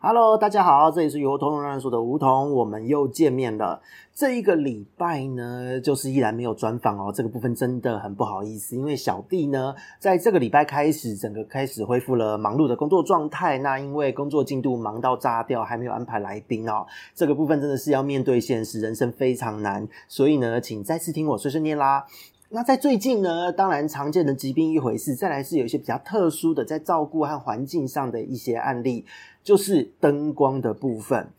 Hello，大家好，这里是鱼活通乱乱说的梧桐，我们又见面了。这一个礼拜呢，就是依然没有专访哦，这个部分真的很不好意思，因为小弟呢，在这个礼拜开始，整个开始恢复了忙碌的工作状态。那因为工作进度忙到炸掉，还没有安排来宾哦，这个部分真的是要面对现实，人生非常难。所以呢，请再次听我碎碎念啦。那在最近呢，当然常见的疾病一回事，再来是有一些比较特殊的，在照顾和环境上的一些案例，就是灯光的部分。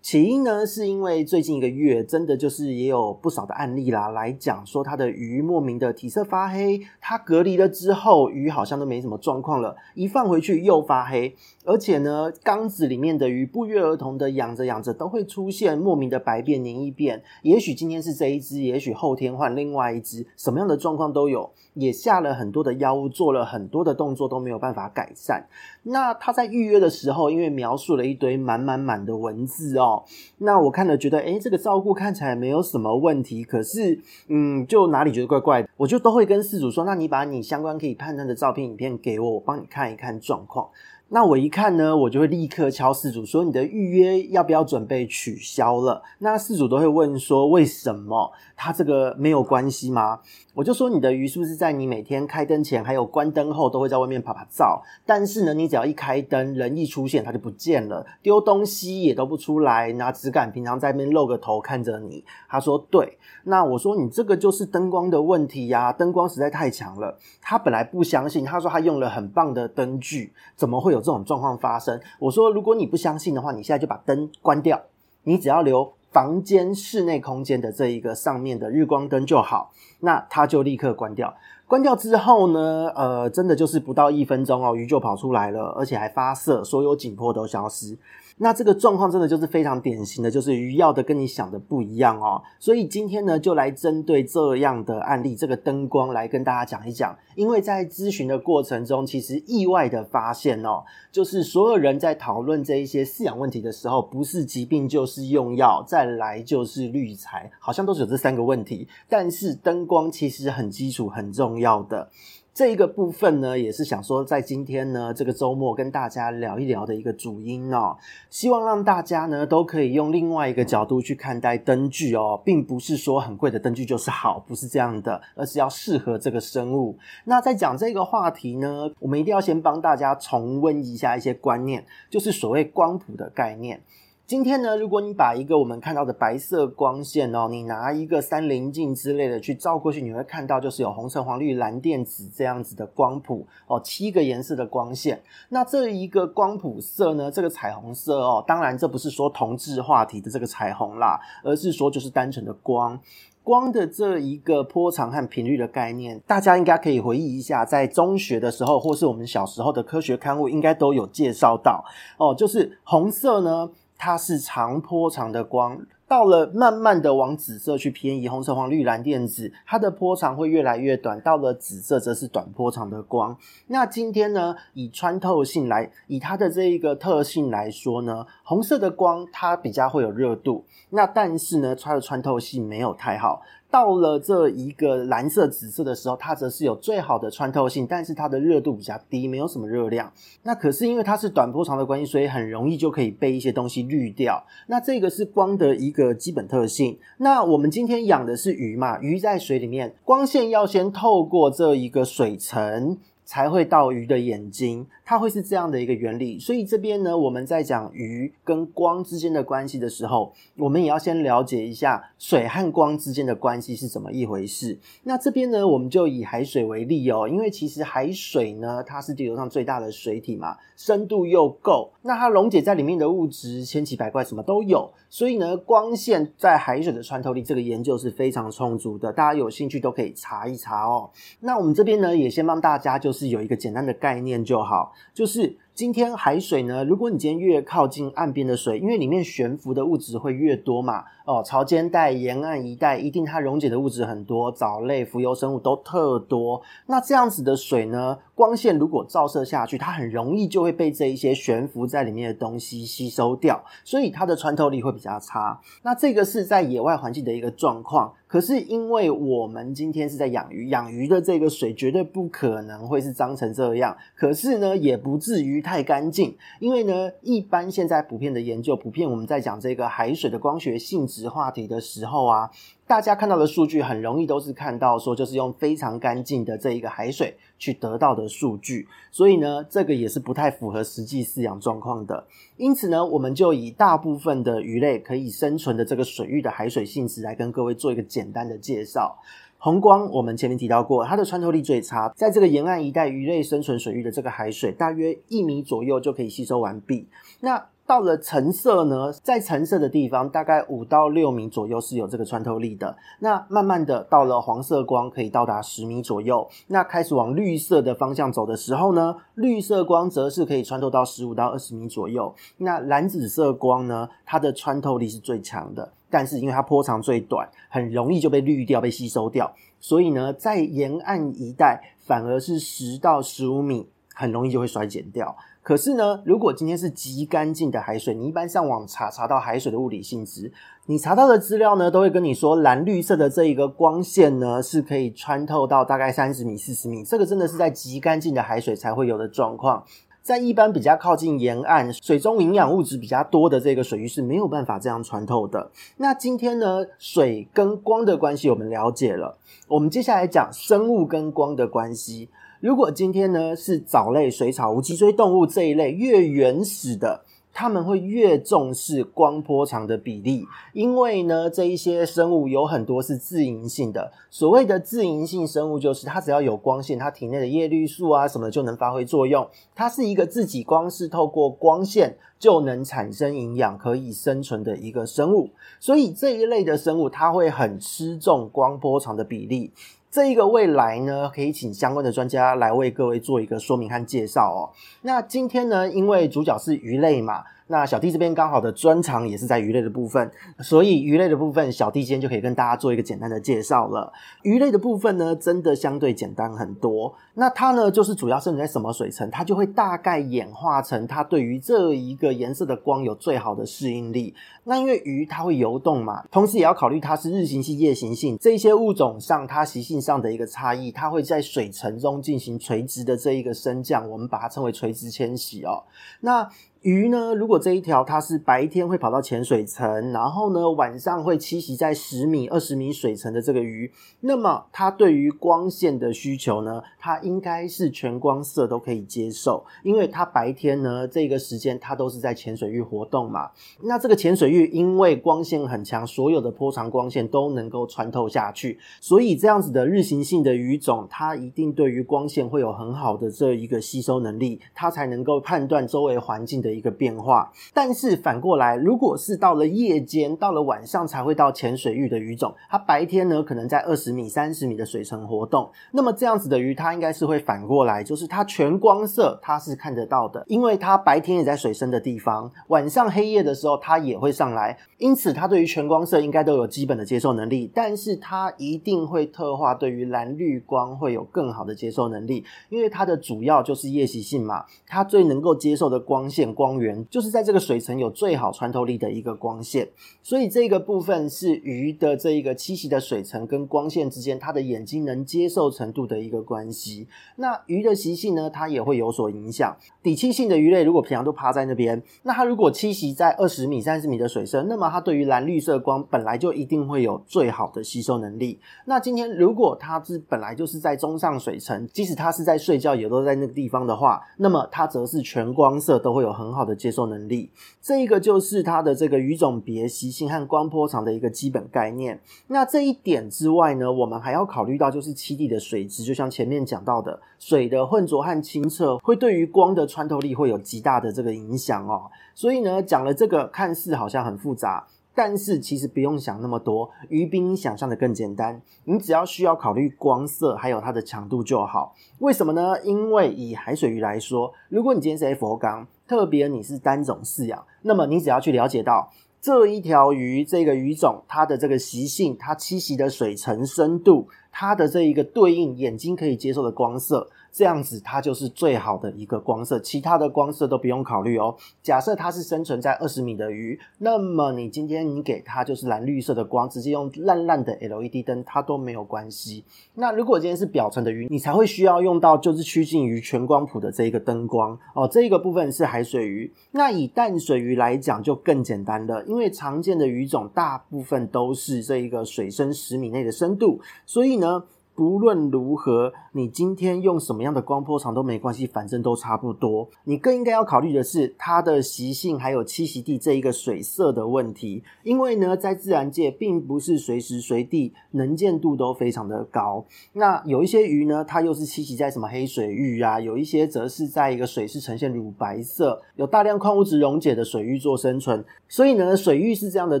起因呢，是因为最近一个月，真的就是也有不少的案例啦，来讲说它的鱼莫名的体色发黑，它隔离了之后，鱼好像都没什么状况了，一放回去又发黑，而且呢，缸子里面的鱼不约而同的养着养着都会出现莫名的白变、黏液变，也许今天是这一只，也许后天换另外一只，什么样的状况都有，也下了很多的药物，做了很多的动作都没有办法改善。那他在预约的时候，因为描述了一堆满满满的文字哦。那我看了觉得，诶，这个照顾看起来没有什么问题，可是，嗯，就哪里觉得怪怪的，我就都会跟事主说，那你把你相关可以判断的照片、影片给我，我帮你看一看状况。那我一看呢，我就会立刻敲事主说，你的预约要不要准备取消了？那事主都会问说，为什么？他这个没有关系吗？我就说，你的鱼是不是在你每天开灯前还有关灯后都会在外面趴趴走？但是呢，你只要一开灯，人一出现，它就不见了，丢东西也都不出来，拿质感平常在那边露个头看着你。他说对。那我说你这个就是灯光的问题呀，灯光实在太强了。他本来不相信，他说他用了很棒的灯具，怎么会有？这种状况发生，我说如果你不相信的话，你现在就把灯关掉，你只要留房间室内空间的这一个上面的日光灯就好，那它就立刻关掉。关掉之后呢，呃，真的就是不到一分钟哦，鱼就跑出来了，而且还发射，所有紧迫都消失。那这个状况真的就是非常典型的，就是鱼要的跟你想的不一样哦。所以今天呢，就来针对这样的案例，这个灯光来跟大家讲一讲。因为在咨询的过程中，其实意外的发现哦，就是所有人在讨论这一些饲养问题的时候，不是疾病就是用药，再来就是滤材，好像都是有这三个问题。但是灯光其实很基础、很重要的。这一个部分呢，也是想说，在今天呢，这个周末跟大家聊一聊的一个主因哦，希望让大家呢都可以用另外一个角度去看待灯具哦，并不是说很贵的灯具就是好，不是这样的，而是要适合这个生物。那在讲这个话题呢，我们一定要先帮大家重温一下一些观念，就是所谓光谱的概念。今天呢，如果你把一个我们看到的白色光线哦，你拿一个三棱镜之类的去照过去，你会看到就是有红橙黄绿蓝靛紫这样子的光谱哦，七个颜色的光线。那这一个光谱色呢，这个彩虹色哦，当然这不是说同质化体的这个彩虹啦，而是说就是单纯的光。光的这一个波长和频率的概念，大家应该可以回忆一下，在中学的时候，或是我们小时候的科学刊物，应该都有介绍到哦，就是红色呢。它是长波长的光，到了慢慢的往紫色去偏移，红色黄绿蓝靛紫，它的波长会越来越短，到了紫色则是短波长的光。那今天呢，以穿透性来，以它的这一个特性来说呢，红色的光它比较会有热度，那但是呢，它的穿透性没有太好。到了这一个蓝色、紫色的时候，它则是有最好的穿透性，但是它的热度比较低，没有什么热量。那可是因为它是短波长的关系，所以很容易就可以被一些东西滤掉。那这个是光的一个基本特性。那我们今天养的是鱼嘛，鱼在水里面，光线要先透过这一个水层。才会到鱼的眼睛，它会是这样的一个原理。所以这边呢，我们在讲鱼跟光之间的关系的时候，我们也要先了解一下水和光之间的关系是怎么一回事。那这边呢，我们就以海水为例哦，因为其实海水呢，它是地球上最大的水体嘛，深度又够，那它溶解在里面的物质千奇百怪，什么都有。所以呢，光线在海水的穿透力，这个研究是非常充足的，大家有兴趣都可以查一查哦。那我们这边呢，也先帮大家就是。是有一个简单的概念就好，就是今天海水呢，如果你今天越靠近岸边的水，因为里面悬浮的物质会越多嘛，哦，潮间带、沿岸一带一定它溶解的物质很多，藻类、浮游生物都特多。那这样子的水呢，光线如果照射下去，它很容易就会被这一些悬浮在里面的东西吸收掉，所以它的穿透力会比较差。那这个是在野外环境的一个状况。可是因为我们今天是在养鱼，养鱼的这个水绝对不可能会是脏成这样，可是呢，也不至于太干净。因为呢，一般现在普遍的研究，普遍我们在讲这个海水的光学性质话题的时候啊。大家看到的数据很容易都是看到说，就是用非常干净的这一个海水去得到的数据，所以呢，这个也是不太符合实际饲养状况的。因此呢，我们就以大部分的鱼类可以生存的这个水域的海水性质来跟各位做一个简单的介绍。红光我们前面提到过，它的穿透力最差，在这个沿岸一带鱼类生存水域的这个海水，大约一米左右就可以吸收完毕。那到了橙色呢，在橙色的地方，大概五到六米左右是有这个穿透力的。那慢慢的到了黄色光，可以到达十米左右。那开始往绿色的方向走的时候呢，绿色光则是可以穿透到十五到二十米左右。那蓝紫色光呢，它的穿透力是最强的，但是因为它波长最短，很容易就被滤掉、被吸收掉。所以呢，在沿岸一带，反而是十到十五米，很容易就会衰减掉。可是呢，如果今天是极干净的海水，你一般上网查查到海水的物理性质，你查到的资料呢，都会跟你说蓝绿色的这一个光线呢，是可以穿透到大概三十米、四十米，这个真的是在极干净的海水才会有的状况。在一般比较靠近沿岸、水中营养物质比较多的这个水域是没有办法这样穿透的。那今天呢，水跟光的关系我们了解了，我们接下来讲生物跟光的关系。如果今天呢，是藻类、水草、无脊椎动物这一类越原始的，他们会越重视光波长的比例，因为呢，这一些生物有很多是自营性的。所谓的自营性生物，就是它只要有光线，它体内的叶绿素啊什么就能发挥作用。它是一个自己光是透过光线就能产生营养、可以生存的一个生物。所以这一类的生物，它会很吃重光波长的比例。这一个未来呢，可以请相关的专家来为各位做一个说明和介绍哦。那今天呢，因为主角是鱼类嘛。那小弟这边刚好的专长也是在鱼类的部分，所以鱼类的部分，小弟今天就可以跟大家做一个简单的介绍了。鱼类的部分呢，真的相对简单很多。那它呢，就是主要生存在什么水层，它就会大概演化成它对于这一个颜色的光有最好的适应力。那因为鱼它会游动嘛，同时也要考虑它是日行性、夜行性这些物种上它习性上的一个差异，它会在水层中进行垂直的这一个升降，我们把它称为垂直迁徙哦。那鱼呢，如果这一条它是白天会跑到浅水层，然后呢晚上会栖息在十米、二十米水层的这个鱼，那么它对于光线的需求呢，它应该是全光色都可以接受，因为它白天呢这个时间它都是在浅水域活动嘛。那这个浅水域因为光线很强，所有的波长光线都能够穿透下去，所以这样子的日行性的鱼种，它一定对于光线会有很好的这一个吸收能力，它才能够判断周围环境的。一个变化，但是反过来，如果是到了夜间，到了晚上才会到浅水域的鱼种，它白天呢可能在二十米、三十米的水层活动，那么这样子的鱼，它应该是会反过来，就是它全光色它是看得到的，因为它白天也在水深的地方，晚上黑夜的时候它也会上来，因此它对于全光色应该都有基本的接受能力，但是它一定会特化对于蓝绿光会有更好的接受能力，因为它的主要就是夜习性嘛，它最能够接受的光线。光源就是在这个水层有最好穿透力的一个光线，所以这个部分是鱼的这一个栖息的水层跟光线之间，它的眼睛能接受程度的一个关系。那鱼的习性呢，它也会有所影响。底栖性的鱼类如果平常都趴在那边，那它如果栖息在二十米、三十米的水深，那么它对于蓝绿色光本来就一定会有最好的吸收能力。那今天如果它是本来就是在中上水层，即使它是在睡觉也都在那个地方的话，那么它则是全光色都会有很。很好的接受能力，这一个就是它的这个鱼种别习性和光波长的一个基本概念。那这一点之外呢，我们还要考虑到就是栖地的水质，就像前面讲到的，水的浑浊和清澈会对于光的穿透力会有极大的这个影响哦。所以呢，讲了这个看似好像很复杂。但是其实不用想那么多，鱼比你想象的更简单，你只要需要考虑光色还有它的强度就好。为什么呢？因为以海水鱼来说，如果你今天是 F O 缸，特别你是单种饲养，那么你只要去了解到这一条鱼这个鱼种它的这个习性，它栖息的水层深度，它的这一个对应眼睛可以接受的光色。这样子，它就是最好的一个光色，其他的光色都不用考虑哦。假设它是生存在二十米的鱼，那么你今天你给它就是蓝绿色的光，直接用烂烂的 LED 灯，它都没有关系。那如果今天是表层的鱼，你才会需要用到就是趋近于全光谱的这一个灯光哦。这一个部分是海水鱼，那以淡水鱼来讲就更简单了，因为常见的鱼种大部分都是这一个水深十米内的深度，所以呢。不论如何，你今天用什么样的光波长都没关系，反正都差不多。你更应该要考虑的是它的习性，还有栖息地这一个水色的问题。因为呢，在自然界并不是随时随地能见度都非常的高。那有一些鱼呢，它又是栖息在什么黑水域啊，有一些则是在一个水是呈现乳白色，有大量矿物质溶解的水域做生存。所以呢，水域是这样的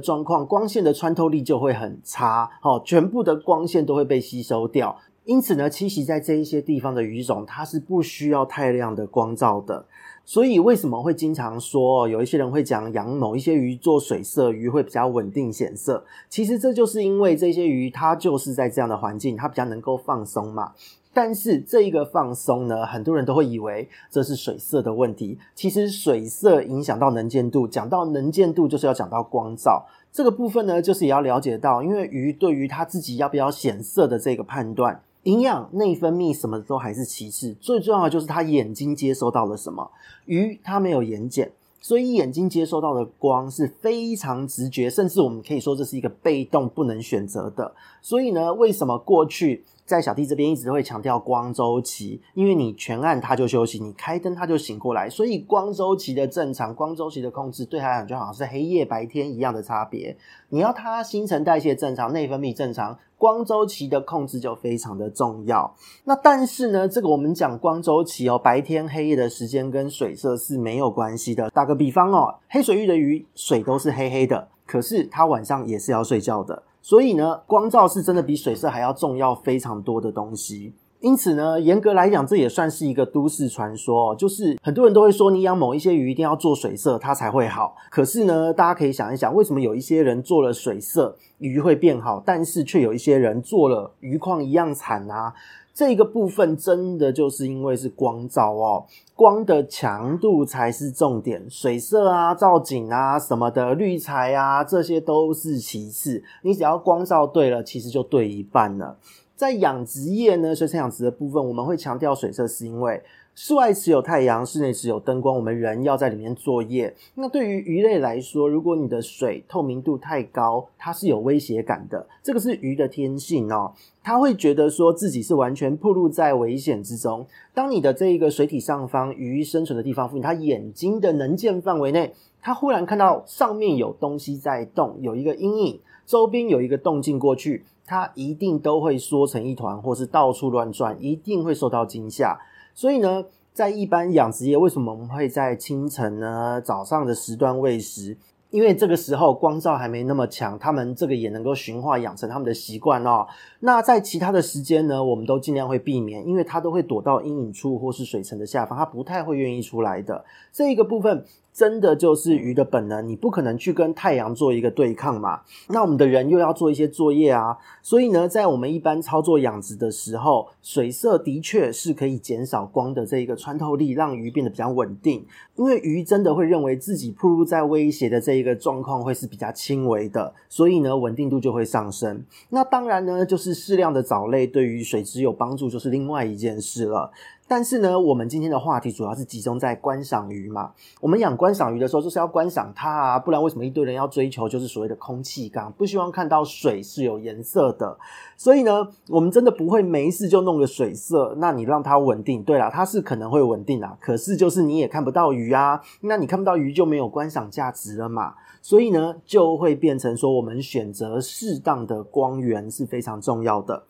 状况，光线的穿透力就会很差，哦，全部的光线都会被吸收掉。因此呢，栖息在这一些地方的鱼种，它是不需要太亮的光照的。所以为什么会经常说，有一些人会讲养某一些鱼做水色鱼会比较稳定显色？其实这就是因为这些鱼它就是在这样的环境，它比较能够放松嘛。但是这一个放松呢，很多人都会以为这是水色的问题。其实水色影响到能见度，讲到能见度就是要讲到光照。这个部分呢，就是也要了解到，因为鱼对于它自己要不要显色的这个判断，营养、内分泌什么的都还是其次，最重要的就是他眼睛接收到了什么。鱼它没有眼睑，所以眼睛接收到的光是非常直觉，甚至我们可以说这是一个被动不能选择的。所以呢，为什么过去？在小弟这边一直会强调光周期，因为你全暗它就休息，你开灯它就醒过来，所以光周期的正常、光周期的控制对它来讲就好像是黑夜白天一样的差别。你要它新陈代谢正常、内分泌正常，光周期的控制就非常的重要。那但是呢，这个我们讲光周期哦，白天黑夜的时间跟水色是没有关系的。打个比方哦，黑水域的鱼水都是黑黑的，可是它晚上也是要睡觉的。所以呢，光照是真的比水色还要重要非常多的东西。因此呢，严格来讲，这也算是一个都市传说，就是很多人都会说，你养某一些鱼一定要做水色，它才会好。可是呢，大家可以想一想，为什么有一些人做了水色，鱼会变好，但是却有一些人做了鱼况一样惨啊？这个部分真的就是因为是光照哦，光的强度才是重点，水色啊、造景啊什么的、滤材啊，这些都是其次。你只要光照对了，其实就对一半了。在养殖业呢，水产养殖的部分，我们会强调水色，是因为室外持有太阳，室内持有灯光，我们人要在里面作业。那对于鱼类来说，如果你的水透明度太高，它是有威胁感的。这个是鱼的天性哦，它会觉得说自己是完全暴露在危险之中。当你的这一个水体上方，鱼生存的地方附近，它眼睛的能见范围内，它忽然看到上面有东西在动，有一个阴影，周边有一个动静过去。它一定都会缩成一团，或是到处乱转，一定会受到惊吓。所以呢，在一般养殖业，为什么我们会在清晨呢，早上的时段喂食？因为这个时候光照还没那么强，他们这个也能够驯化养成他们的习惯哦。那在其他的时间呢，我们都尽量会避免，因为它都会躲到阴影处或是水层的下方，它不太会愿意出来的。这一个部分真的就是鱼的本能，你不可能去跟太阳做一个对抗嘛。那我们的人又要做一些作业啊，所以呢，在我们一般操作养殖的时候，水色的确是可以减少光的这一个穿透力，让鱼变得比较稳定。因为鱼真的会认为自己暴露在威胁的这一个状况会是比较轻微的，所以呢，稳定度就会上升。那当然呢，就是适量的藻类对于水质有帮助，就是另外一件事了。但是呢，我们今天的话题主要是集中在观赏鱼嘛。我们养观赏鱼的时候，就是要观赏它啊，不然为什么一堆人要追求就是所谓的空气缸，不希望看到水是有颜色的。所以呢，我们真的不会没事就弄个水色。那你让它稳定，对啦，它是可能会稳定啦。可是就是你也看不到鱼啊，那你看不到鱼就没有观赏价值了嘛。所以呢，就会变成说，我们选择适当的光源是非常重要的。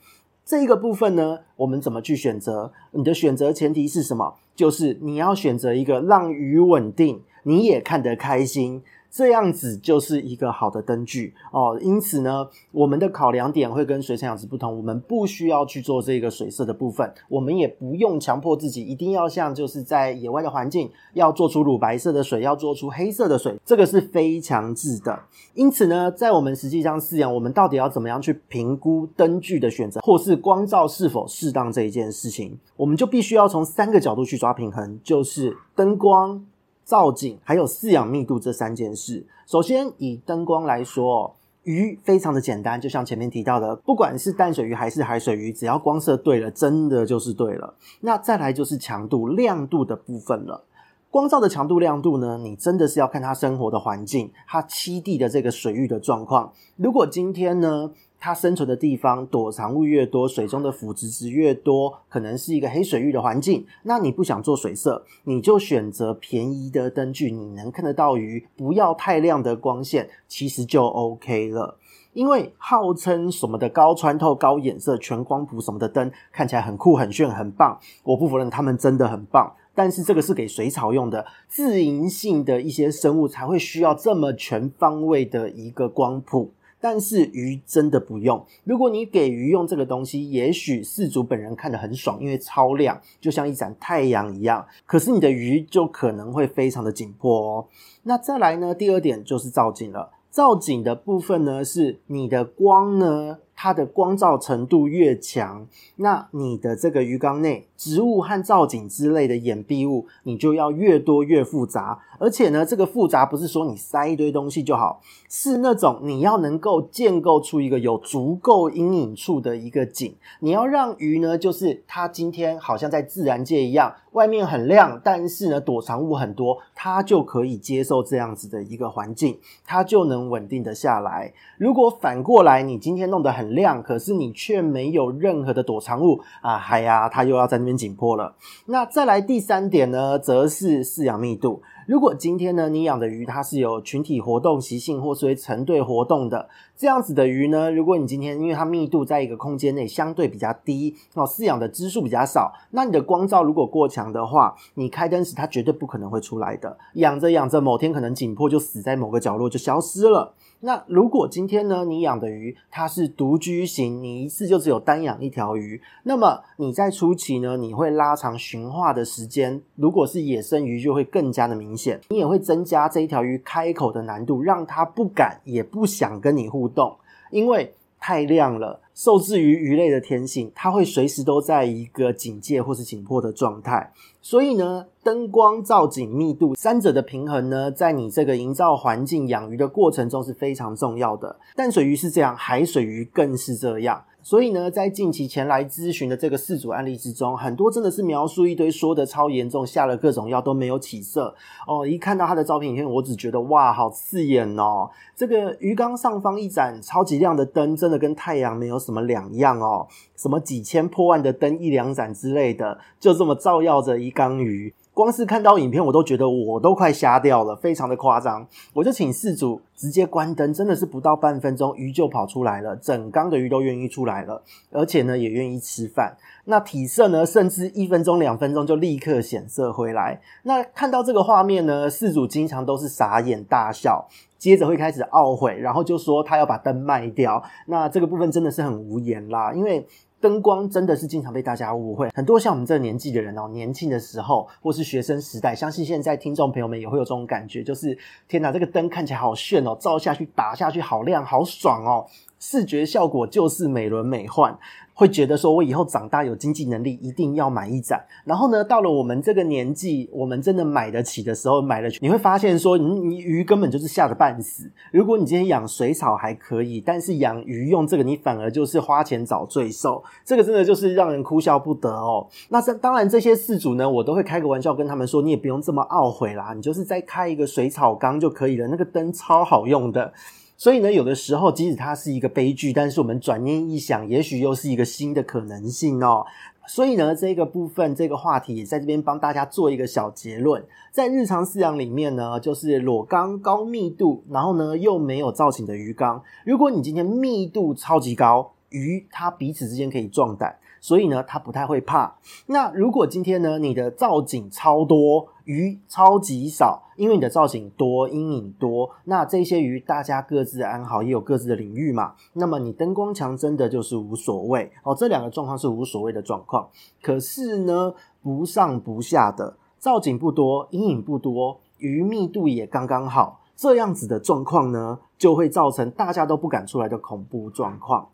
这一个部分呢，我们怎么去选择？你的选择前提是什么？就是你要选择一个让鱼稳定，你也看得开心，这样子就是一个好的灯具哦。因此呢，我们的考量点会跟水产养殖不同，我们不需要去做这个水色的部分，我们也不用强迫自己一定要像就是在野外的环境要做出乳白色的水，要做出黑色的水，这个是非强制的。因此呢，在我们实际上饲养，我们到底要怎么样去评估灯具的选择，或是光照是否适当这一件事情，我们就必须要从三个角度去抓平衡，就是灯光。造景还有饲养密度这三件事。首先以灯光来说，鱼非常的简单，就像前面提到的，不管是淡水鱼还是海水鱼，只要光色对了，真的就是对了。那再来就是强度、亮度的部分了。光照的强度、亮度呢，你真的是要看它生活的环境，它栖地的这个水域的状况。如果今天呢，它生存的地方躲藏物越多，水中的腐殖质越多，可能是一个黑水域的环境。那你不想做水色，你就选择便宜的灯具，你能看得到鱼，不要太亮的光线，其实就 OK 了。因为号称什么的高穿透、高衍色、全光谱什么的灯，看起来很酷、很炫、很棒。我不否认它们真的很棒，但是这个是给水草用的，自营性的一些生物才会需要这么全方位的一个光谱。但是鱼真的不用。如果你给鱼用这个东西，也许饲主本人看得很爽，因为超亮，就像一盏太阳一样。可是你的鱼就可能会非常的紧迫哦。那再来呢？第二点就是造景了。造景的部分呢，是你的光呢，它的光照程度越强，那你的这个鱼缸内植物和造景之类的掩蔽物，你就要越多越复杂。而且呢，这个复杂不是说你塞一堆东西就好，是那种你要能够建构出一个有足够阴影处的一个景。你要让鱼呢，就是它今天好像在自然界一样，外面很亮，但是呢躲藏物很多，它就可以接受这样子的一个环境，它就能稳定的下来。如果反过来，你今天弄得很亮，可是你却没有任何的躲藏物啊，嗨呀，它又要在那边紧迫了。那再来第三点呢，则是饲养密度。如果今天呢，你养的鱼它是有群体活动习性，或是成对活动的这样子的鱼呢，如果你今天因为它密度在一个空间内相对比较低哦，饲养的只数比较少，那你的光照如果过强的话，你开灯时它绝对不可能会出来的。养着养着，某天可能紧迫就死在某个角落就消失了。那如果今天呢，你养的鱼它是独居型，你一次就只有单养一条鱼，那么你在初期呢，你会拉长驯化的时间。如果是野生鱼，就会更加的明显，你也会增加这一条鱼开口的难度，让它不敢也不想跟你互动，因为太亮了。受制于鱼类的天性，它会随时都在一个警戒或是紧迫的状态。所以呢，灯光、造景、密度三者的平衡呢，在你这个营造环境、养鱼的过程中是非常重要的。淡水鱼是这样，海水鱼更是这样。所以呢，在近期前来咨询的这个饲主案例之中，很多真的是描述一堆，说的超严重，下了各种药都没有起色哦。一看到他的照片影片，我只觉得哇，好刺眼哦！这个鱼缸上方一盏超级亮的灯，真的跟太阳没有什么两样哦。什么几千破万的灯一两盏之类的，就这么照耀着一缸鱼。光是看到影片，我都觉得我都快瞎掉了，非常的夸张。我就请事主直接关灯，真的是不到半分钟，鱼就跑出来了，整缸的鱼都愿意出来了，而且呢也愿意吃饭。那体色呢，甚至一分钟、两分钟就立刻显色回来。那看到这个画面呢，事主经常都是傻眼大笑，接着会开始懊悔，然后就说他要把灯卖掉。那这个部分真的是很无言啦，因为。灯光真的是经常被大家误会，很多像我们这个年纪的人哦，年轻的时候或是学生时代，相信现在听众朋友们也会有这种感觉，就是天哪，这个灯看起来好炫哦，照下去、打下去好亮、好爽哦，视觉效果就是美轮美奂。会觉得说，我以后长大有经济能力，一定要买一盏。然后呢，到了我们这个年纪，我们真的买得起的时候，买了，你会发现说，你你鱼根本就是吓得半死。如果你今天养水草还可以，但是养鱼用这个，你反而就是花钱找罪受。这个真的就是让人哭笑不得哦。那这当然，这些事主呢，我都会开个玩笑跟他们说，你也不用这么懊悔啦，你就是再开一个水草缸就可以了，那个灯超好用的。所以呢，有的时候即使它是一个悲剧，但是我们转念一想，也许又是一个新的可能性哦。所以呢，这个部分这个话题也在这边帮大家做一个小结论。在日常饲养里面呢，就是裸缸高密度，然后呢又没有造景的鱼缸。如果你今天密度超级高，鱼它彼此之间可以壮胆，所以呢它不太会怕。那如果今天呢你的造景超多，鱼超级少，因为你的造景多，阴影多，那这些鱼大家各自安好，也有各自的领域嘛。那么你灯光强真的就是无所谓哦，这两个状况是无所谓的状况。可是呢，不上不下的造景不多，阴影不多，鱼密度也刚刚好，这样子的状况呢，就会造成大家都不敢出来的恐怖状况。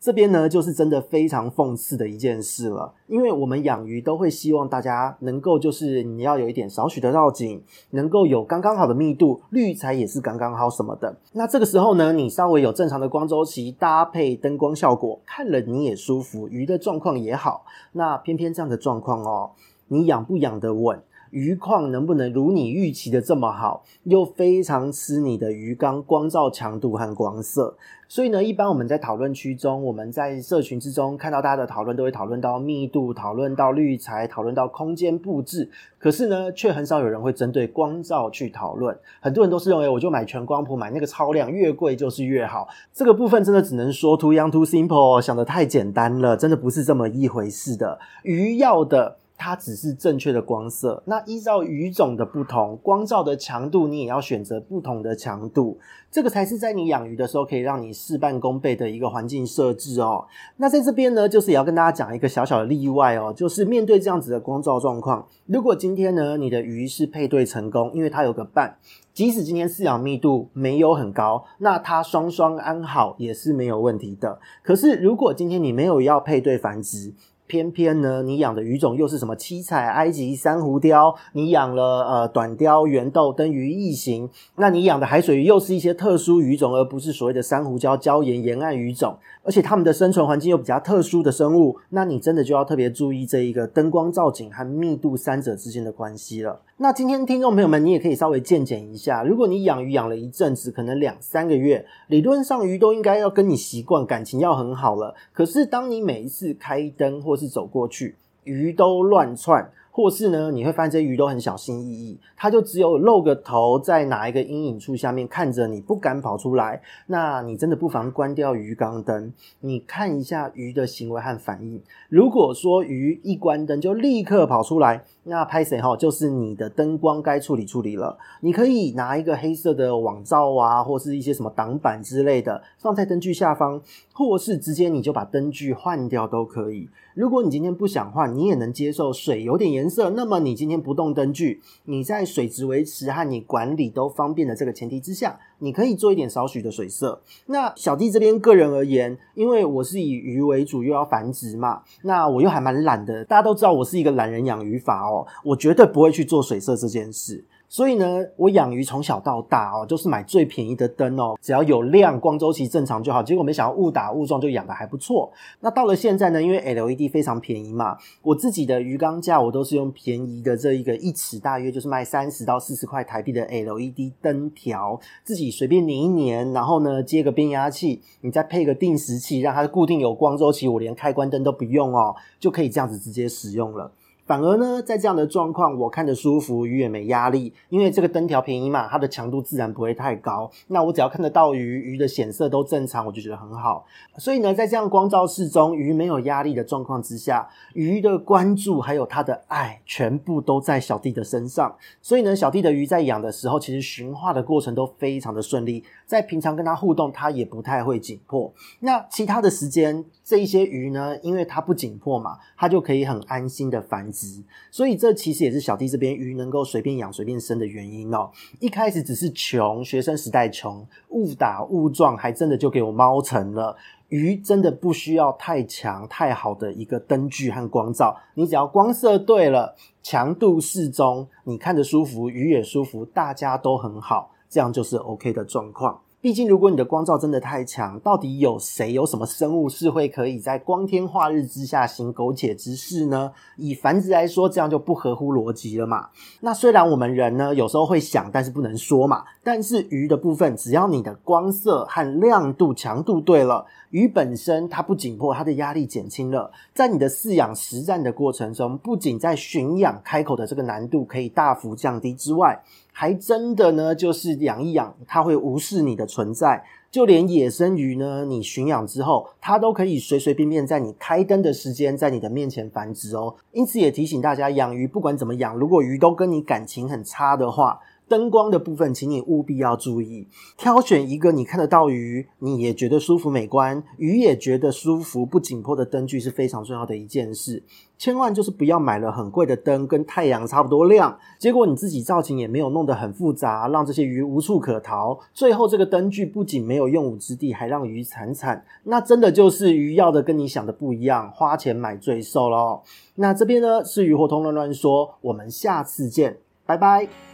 这边呢，就是真的非常讽刺的一件事了，因为我们养鱼都会希望大家能够就是你要有一点少许的造景，能够有刚刚好的密度，滤材也是刚刚好什么的。那这个时候呢，你稍微有正常的光周期搭配灯光效果，看了你也舒服，鱼的状况也好。那偏偏这样的状况哦，你养不养得稳？鱼况能不能如你预期的这么好，又非常吃你的鱼缸光照强度和光色。所以呢，一般我们在讨论区中，我们在社群之中看到大家的讨论，都会讨论到密度，讨论到滤材，讨论到空间布置。可是呢，却很少有人会针对光照去讨论。很多人都是认为，我就买全光谱，买那个超亮，越贵就是越好。这个部分真的只能说 too young too simple，想得太简单了，真的不是这么一回事的。鱼要的。它只是正确的光色，那依照鱼种的不同，光照的强度你也要选择不同的强度，这个才是在你养鱼的时候可以让你事半功倍的一个环境设置哦。那在这边呢，就是也要跟大家讲一个小小的例外哦，就是面对这样子的光照状况，如果今天呢你的鱼是配对成功，因为它有个伴，即使今天饲养密度没有很高，那它双双安好也是没有问题的。可是如果今天你没有要配对繁殖，偏偏呢，你养的鱼种又是什么七彩埃及珊瑚雕？你养了呃短鲷、圆豆、灯鱼异形，那你养的海水鱼又是一些特殊鱼种，而不是所谓的珊瑚礁、礁岩沿岸鱼种，而且它们的生存环境又比较特殊的生物，那你真的就要特别注意这一个灯光造景和密度三者之间的关系了。那今天听众朋友们，你也可以稍微见检一下，如果你养鱼养了一阵子，可能两三个月，理论上鱼都应该要跟你习惯，感情要很好了。可是当你每一次开灯或是走过去，鱼都乱窜。或是呢，你会发现这些鱼都很小心翼翼，它就只有露个头在哪一个阴影处下面看着你，不敢跑出来。那你真的不妨关掉鱼缸灯，你看一下鱼的行为和反应。如果说鱼一关灯就立刻跑出来，那拍谁哈，就是你的灯光该处理处理了。你可以拿一个黑色的网罩啊，或是一些什么挡板之类的放在灯具下方，或是直接你就把灯具换掉都可以。如果你今天不想换，你也能接受水有点颜色，那么你今天不动灯具，你在水质维持和你管理都方便的这个前提之下，你可以做一点少许的水色。那小弟这边个人而言，因为我是以鱼为主，又要繁殖嘛，那我又还蛮懒的。大家都知道我是一个懒人养鱼法哦，我绝对不会去做水色这件事。所以呢，我养鱼从小到大哦，就是买最便宜的灯哦，只要有亮，光周期正常就好。结果没想到误打误撞就养得还不错。那到了现在呢，因为 LED 非常便宜嘛，我自己的鱼缸架我都是用便宜的这一个一尺大约就是卖三十到四十块台币的 LED 灯条，自己随便粘一粘，然后呢接个变压器，你再配个定时器，让它固定有光周期，我连开关灯都不用哦，就可以这样子直接使用了。反而呢，在这样的状况，我看着舒服，鱼也没压力，因为这个灯条便宜嘛，它的强度自然不会太高。那我只要看得到鱼，鱼的显色都正常，我就觉得很好。所以呢，在这样光照室中，鱼没有压力的状况之下，鱼的关注还有它的爱，全部都在小弟的身上。所以呢，小弟的鱼在养的时候，其实驯化的过程都非常的顺利。在平常跟它互动，它也不太会紧迫。那其他的时间，这一些鱼呢，因为它不紧迫嘛，它就可以很安心的繁值。所以这其实也是小弟这边鱼能够随便养、随便生的原因哦。一开始只是穷，学生时代穷，误打误撞，还真的就给我猫成了。鱼真的不需要太强、太好的一个灯具和光照，你只要光色对了，强度适中，你看着舒服，鱼也舒服，大家都很好，这样就是 OK 的状况。毕竟，如果你的光照真的太强，到底有谁有什么生物是会可以在光天化日之下行苟且之事呢？以繁殖来说，这样就不合乎逻辑了嘛。那虽然我们人呢有时候会想，但是不能说嘛。但是鱼的部分，只要你的光色和亮度、强度对了，鱼本身它不紧迫，它的压力减轻了，在你的饲养实战的过程中，不仅在驯养开口的这个难度可以大幅降低之外，还真的呢，就是养一养，它会无视你的存在。就连野生鱼呢，你驯养之后，它都可以随随便便在你开灯的时间，在你的面前繁殖哦。因此也提醒大家，养鱼不管怎么养，如果鱼都跟你感情很差的话，灯光的部分，请你务必要注意，挑选一个你看得到鱼，你也觉得舒服美观，鱼也觉得舒服不紧迫的灯具是非常重要的一件事。千万就是不要买了很贵的灯，跟太阳差不多亮，结果你自己造型也没有弄得很复杂，让这些鱼无处可逃，最后这个灯具不仅没有用武之地，还让鱼惨惨。那真的就是鱼要的跟你想的不一样，花钱买罪受咯。那这边呢是鱼活通乱乱说，我们下次见，拜拜。